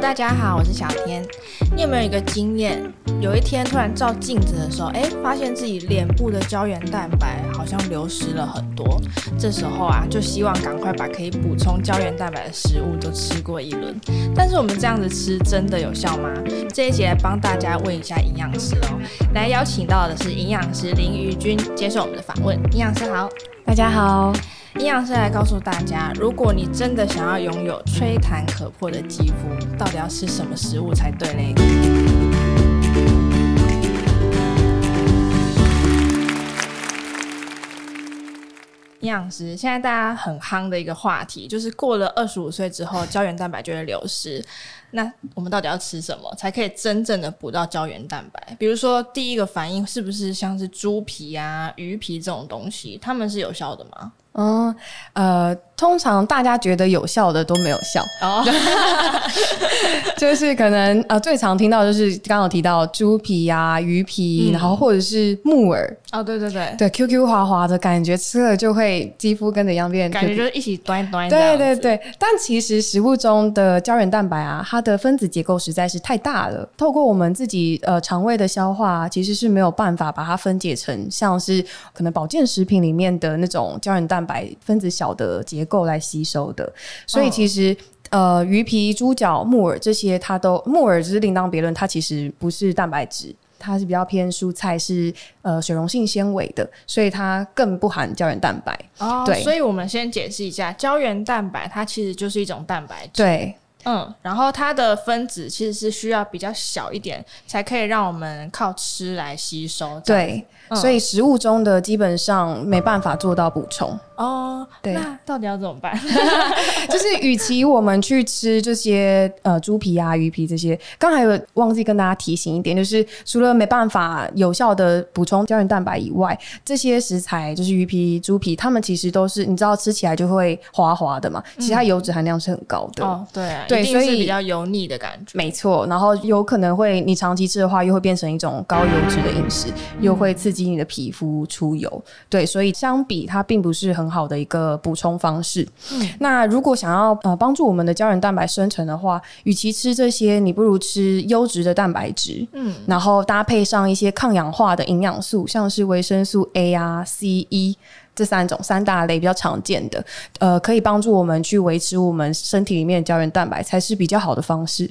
大家好，我是小天。你有没有一个经验？有一天突然照镜子的时候，哎，发现自己脸部的胶原蛋白好像流失了很多。这时候啊，就希望赶快把可以补充胶原蛋白的食物都吃过一轮。但是我们这样子吃真的有效吗？这一节来帮大家问一下营养师哦。来邀请到的是营养师林瑜君接受我们的访问。营养师好，大家好。营养师来告诉大家，如果你真的想要拥有吹弹可破的肌肤，到底要吃什么食物才对嘞？营养师，现在大家很夯的一个话题，就是过了二十五岁之后，胶原蛋白就会流失。那我们到底要吃什么，才可以真正的补到胶原蛋白？比如说，第一个反应是不是像是猪皮啊、鱼皮这种东西，它们是有效的吗？嗯，呃，通常大家觉得有效的都没有效。哦，就是可能呃最常听到就是刚刚提到猪皮呀、啊、鱼皮，嗯、然后或者是木耳。哦，对对对，对 Q Q 滑滑的感觉，吃了就会肌肤跟着一样变，感觉就是一起端一端。对对对，但其实食物中的胶原蛋白啊，它的分子结构实在是太大了，透过我们自己呃肠胃的消化，其实是没有办法把它分解成像是可能保健食品里面的那种胶原蛋白分子小的结构来吸收的，所以其实、哦、呃鱼皮、猪脚、木耳这些，它都木耳只是另当别论，它其实不是蛋白质，它是比较偏蔬菜，是呃水溶性纤维的，所以它更不含胶原蛋白。哦，对，所以我们先解释一下，胶原蛋白它其实就是一种蛋白质。对。嗯，然后它的分子其实是需要比较小一点，才可以让我们靠吃来吸收。对，嗯、所以食物中的基本上没办法做到补充。哦，对，那到底要怎么办？就是与其我们去吃这些呃猪皮啊、鱼皮这些，刚才有忘记跟大家提醒一点，就是除了没办法有效的补充胶原蛋白以外，这些食材就是鱼皮、猪皮，它们其实都是你知道吃起来就会滑滑的嘛，其实它油脂含量是很高的。嗯、哦，对、啊，对，所以比较油腻的感觉。没错，然后有可能会你长期吃的话，又会变成一种高油脂的饮食，又会刺激你的皮肤出油。对，所以相比它并不是很。好的一个补充方式。嗯，那如果想要呃帮助我们的胶原蛋白生成的话，与其吃这些，你不如吃优质的蛋白质。嗯，然后搭配上一些抗氧化的营养素，像是维生素 A 啊、C、E 这三种三大类比较常见的，呃，可以帮助我们去维持我们身体里面的胶原蛋白，才是比较好的方式。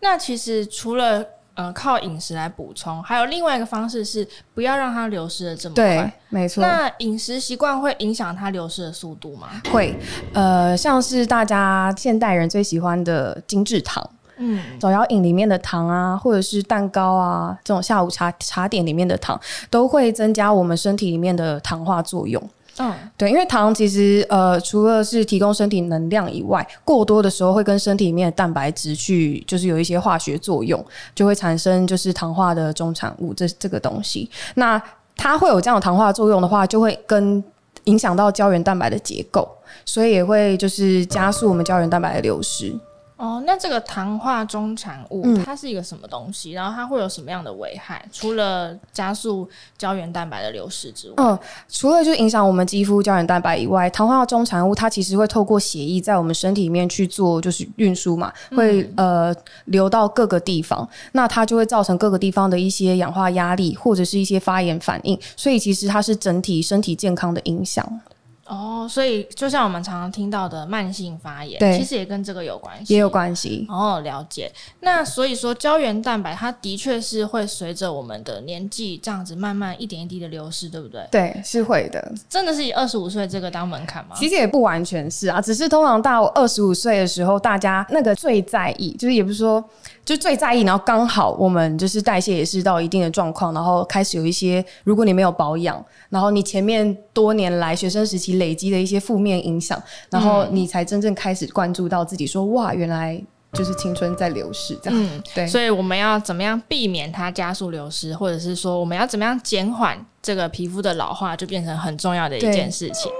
那其实除了呃，靠饮食来补充，还有另外一个方式是不要让它流失的这么快。对，没错。那饮食习惯会影响它流失的速度吗？会，呃，像是大家现代人最喜欢的精致糖，嗯，手摇饮里面的糖啊，或者是蛋糕啊，这种下午茶茶点里面的糖，都会增加我们身体里面的糖化作用。嗯，对，因为糖其实呃，除了是提供身体能量以外，过多的时候会跟身体里面的蛋白质去，就是有一些化学作用，就会产生就是糖化的终产物这这个东西。那它会有这样的糖化作用的话，就会跟影响到胶原蛋白的结构，所以也会就是加速我们胶原蛋白的流失。哦，那这个糖化中产物，嗯，它是一个什么东西？然后它会有什么样的危害？除了加速胶原蛋白的流失之外，嗯，除了就影响我们肌肤胶原蛋白以外，糖化中产物它其实会透过血液在我们身体里面去做就是运输嘛，会、嗯、呃流到各个地方，那它就会造成各个地方的一些氧化压力或者是一些发炎反应，所以其实它是整体身体健康的影响。哦，所以就像我们常常听到的慢性发炎，对，其实也跟这个有关系，也有关系。哦，了解。那所以说，胶原蛋白它的确是会随着我们的年纪这样子慢慢一点一滴的流失，对不对？对，是会的。真的是以二十五岁这个当门槛吗？其实也不完全是啊，只是通常到二十五岁的时候，大家那个最在意，就是也不是说。就最在意，然后刚好我们就是代谢也是到一定的状况，然后开始有一些，如果你没有保养，然后你前面多年来学生时期累积的一些负面影响，然后你才真正开始关注到自己说，说哇，原来就是青春在流逝这样。嗯，对。所以我们要怎么样避免它加速流失，或者是说我们要怎么样减缓这个皮肤的老化，就变成很重要的一件事情。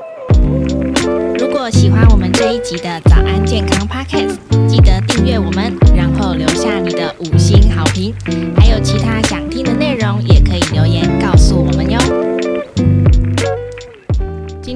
如果喜欢我们这一集的早安健康 Podcast，记得订阅我们，然后留下你的五星好评。还有其他想听的内容，也可以留言告诉我们哟。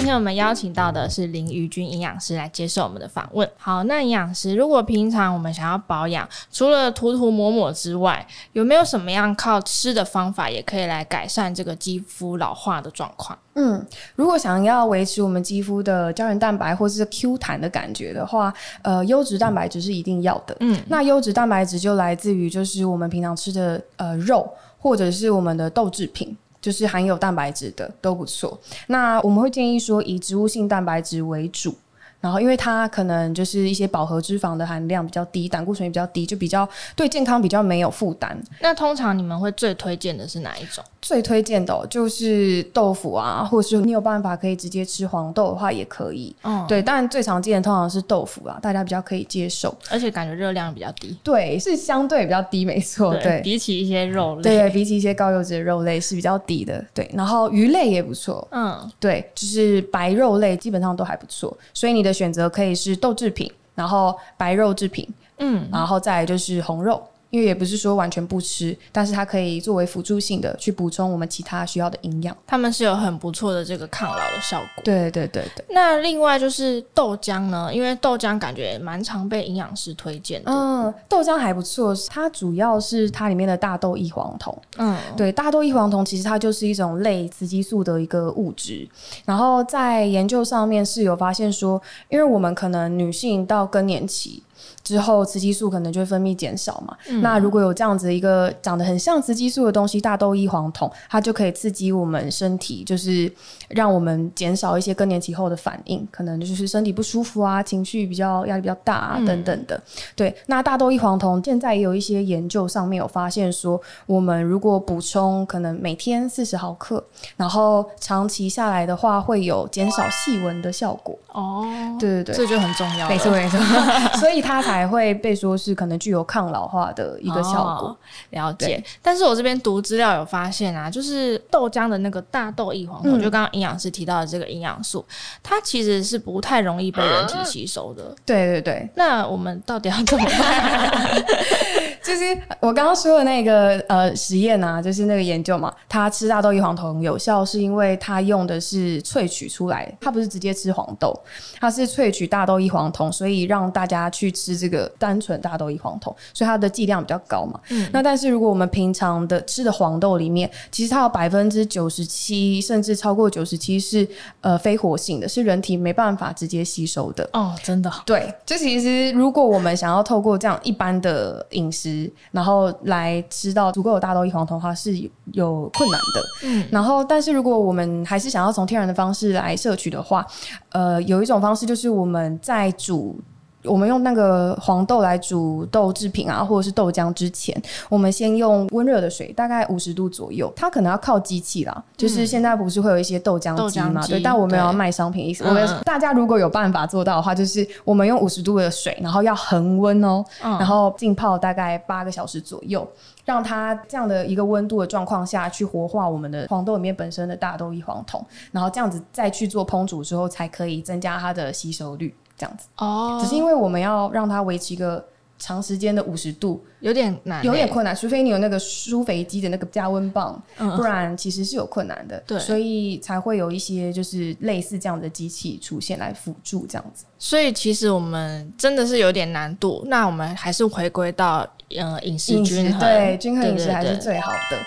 今天我们们邀请到的是林于君营养师来接受我们的访问。好，那营养师，如果平常我们想要保养，除了涂涂抹抹之外，有没有什么样靠吃的方法也可以来改善这个肌肤老化的状况？嗯，如果想要维持我们肌肤的胶原蛋白或是 Q 弹的感觉的话，呃，优质蛋白质是一定要的。嗯，那优质蛋白质就来自于就是我们平常吃的呃肉或者是我们的豆制品，就是含有蛋白质的都不错。那我们会建议说以植物性蛋白质为主。然后，因为它可能就是一些饱和脂肪的含量比较低，胆固醇也比较低，就比较对健康比较没有负担。那通常你们会最推荐的是哪一种？最推荐的、哦、就是豆腐啊，或者是你有办法可以直接吃黄豆的话也可以。嗯，对，但最常见的通常是豆腐啊，大家比较可以接受，而且感觉热量比较低。对，是相对比较低，没错。对，对比起一些肉类，对，比起一些高油脂的肉类是比较低的。对，然后鱼类也不错。嗯，对，就是白肉类基本上都还不错，所以你的选择可以是豆制品，然后白肉制品，嗯，然后再来就是红肉。因为也不是说完全不吃，但是它可以作为辅助性的去补充我们其他需要的营养。它们是有很不错的这个抗老的效果。对对对对。那另外就是豆浆呢，因为豆浆感觉蛮常被营养师推荐的。嗯，豆浆还不错，它主要是它里面的大豆异黄酮。嗯，对，大豆异黄酮其实它就是一种类雌激素的一个物质。然后在研究上面是有发现说，因为我们可能女性到更年期。之后，雌激素可能就会分泌减少嘛。嗯、那如果有这样子一个长得很像雌激素的东西，大豆异黄酮，它就可以刺激我们身体，就是让我们减少一些更年期后的反应，可能就是身体不舒服啊，情绪比较压力比较大啊等等的。嗯、对，那大豆异黄酮现在也有一些研究上面有发现说，我们如果补充可能每天四十毫克，然后长期下来的话，会有减少细纹的效果。哦，对对对，这就很重要。没错没错，所以它才。才会被说是可能具有抗老化的一个效果。哦、了解。但是我这边读资料有发现啊，就是豆浆的那个大豆异黄酮，嗯、就刚刚营养师提到的这个营养素，它其实是不太容易被人体吸收的。对对对。那我们到底要怎么办？就是我刚刚说的那个呃实验啊，就是那个研究嘛，他吃大豆异黄酮有效，是因为他用的是萃取出来，他不是直接吃黄豆，他是萃取大豆异黄酮，所以让大家去吃这个单纯大豆异黄酮，所以它的剂量比较高嘛。嗯。那但是如果我们平常的吃的黄豆里面，其实它有百分之九十七，甚至超过九十七是呃非活性的，是人体没办法直接吸收的。哦，真的。对，就其实如果我们想要透过这样一般的饮食，然后来吃到足够的大豆异黄酮的话是有困难的。嗯，然后但是如果我们还是想要从天然的方式来摄取的话，呃，有一种方式就是我们在煮。我们用那个黄豆来煮豆制品啊，或者是豆浆之前，我们先用温热的水，大概五十度左右。它可能要靠机器啦，就是现在不是会有一些豆浆机嘛？对，但我们要卖商品意思。我们大家如果有办法做到的话，就是我们用五十度的水，然后要恒温哦，然后浸泡大概八个小时左右，让它这样的一个温度的状况下去活化我们的黄豆里面本身的大豆异黄酮，然后这样子再去做烹煮之后，才可以增加它的吸收率。这样子哦，只是因为我们要让它维持一个长时间的五十度，有点难，有点困难。除非你有那个舒肥机的那个加温棒，嗯、不然其实是有困难的。对，所以才会有一些就是类似这样的机器出现来辅助这样子。所以其实我们真的是有点难度。那我们还是回归到呃饮食均衡，对，均衡饮食还是最好的。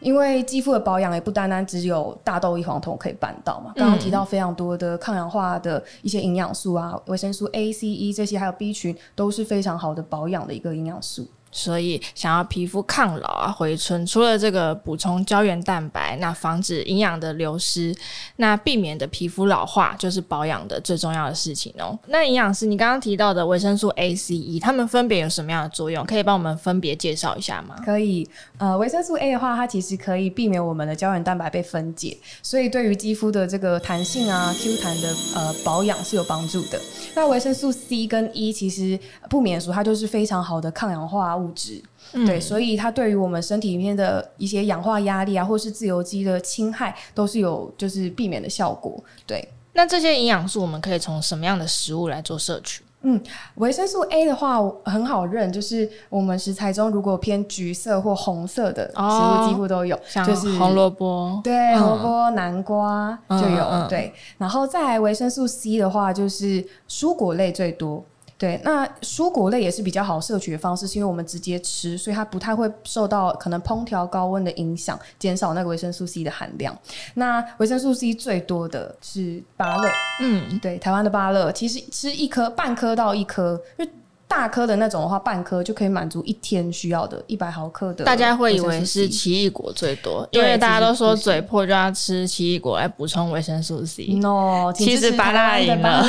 因为肌肤的保养也不单单只有大豆异黄酮可以办到嘛，刚刚提到非常多的抗氧化的一些营养素啊，维生素 A、C、E 这些，还有 B 群都是非常好的保养的一个营养素。所以，想要皮肤抗老啊、回春，除了这个补充胶原蛋白，那防止营养的流失，那避免的皮肤老化，就是保养的最重要的事情哦。那营养师，你刚刚提到的维生素 A、C、E，它们分别有什么样的作用？可以帮我们分别介绍一下吗？可以。呃，维生素 A 的话，它其实可以避免我们的胶原蛋白被分解，所以对于肌肤的这个弹性啊、Q 弹的呃保养是有帮助的。那维生素 C 跟 E 其实不免俗，它就是非常好的抗氧化物质，嗯、对，所以它对于我们身体里面的一些氧化压力啊，或是自由基的侵害，都是有就是避免的效果。对，那这些营养素我们可以从什么样的食物来做摄取？嗯，维生素 A 的话很好认，就是我们食材中如果偏橘色或红色的食物几乎都有，像就是红萝卜，对，萝卜、南瓜就有，嗯嗯、对。然后再来维生素 C 的话，就是蔬果类最多。对，那蔬果类也是比较好摄取的方式，是因为我们直接吃，所以它不太会受到可能烹调高温的影响，减少那个维生素 C 的含量。那维生素 C 最多的是芭乐，嗯，对，台湾的芭乐其实吃一颗半颗到一颗就。大颗的那种的话，半颗就可以满足一天需要的一百毫克的。大家会以为是奇异果最多，因为大家都说嘴破就要吃奇异果来补充维生素 C。No，其实芭乐赢了。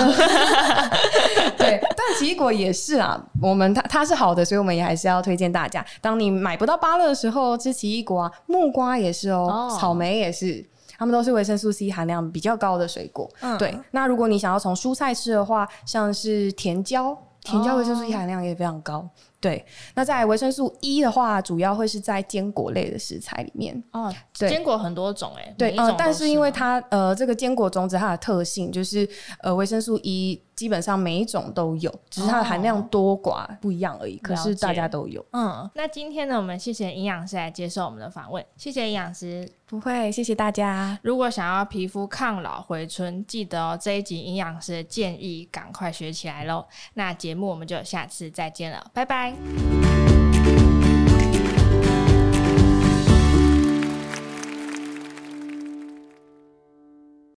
对，但奇异果也是啊。我们它它是好的，所以我们也还是要推荐大家。当你买不到芭乐的时候，吃奇异果啊，木瓜也是哦，oh. 草莓也是，它们都是维生素 C 含量比较高的水果。嗯，对。那如果你想要从蔬菜吃的话，像是甜椒。甜椒维生素 E 含量也非常高，oh. 对。那在维生素 E 的话，主要会是在坚果类的食材里面。哦，oh, 对，坚果很多种哎，对，呃，但是因为它呃这个坚果种子它的特性就是呃维生素 E。基本上每一种都有，只是它的含量多寡不一样而已。哦、可是大家都有。嗯，那今天呢，我们谢谢营养师来接受我们的访问。谢谢营养师，不会，谢谢大家。如果想要皮肤抗老回春，记得哦，这一集营养师的建议赶快学起来喽。那节目我们就下次再见了，拜拜。bem.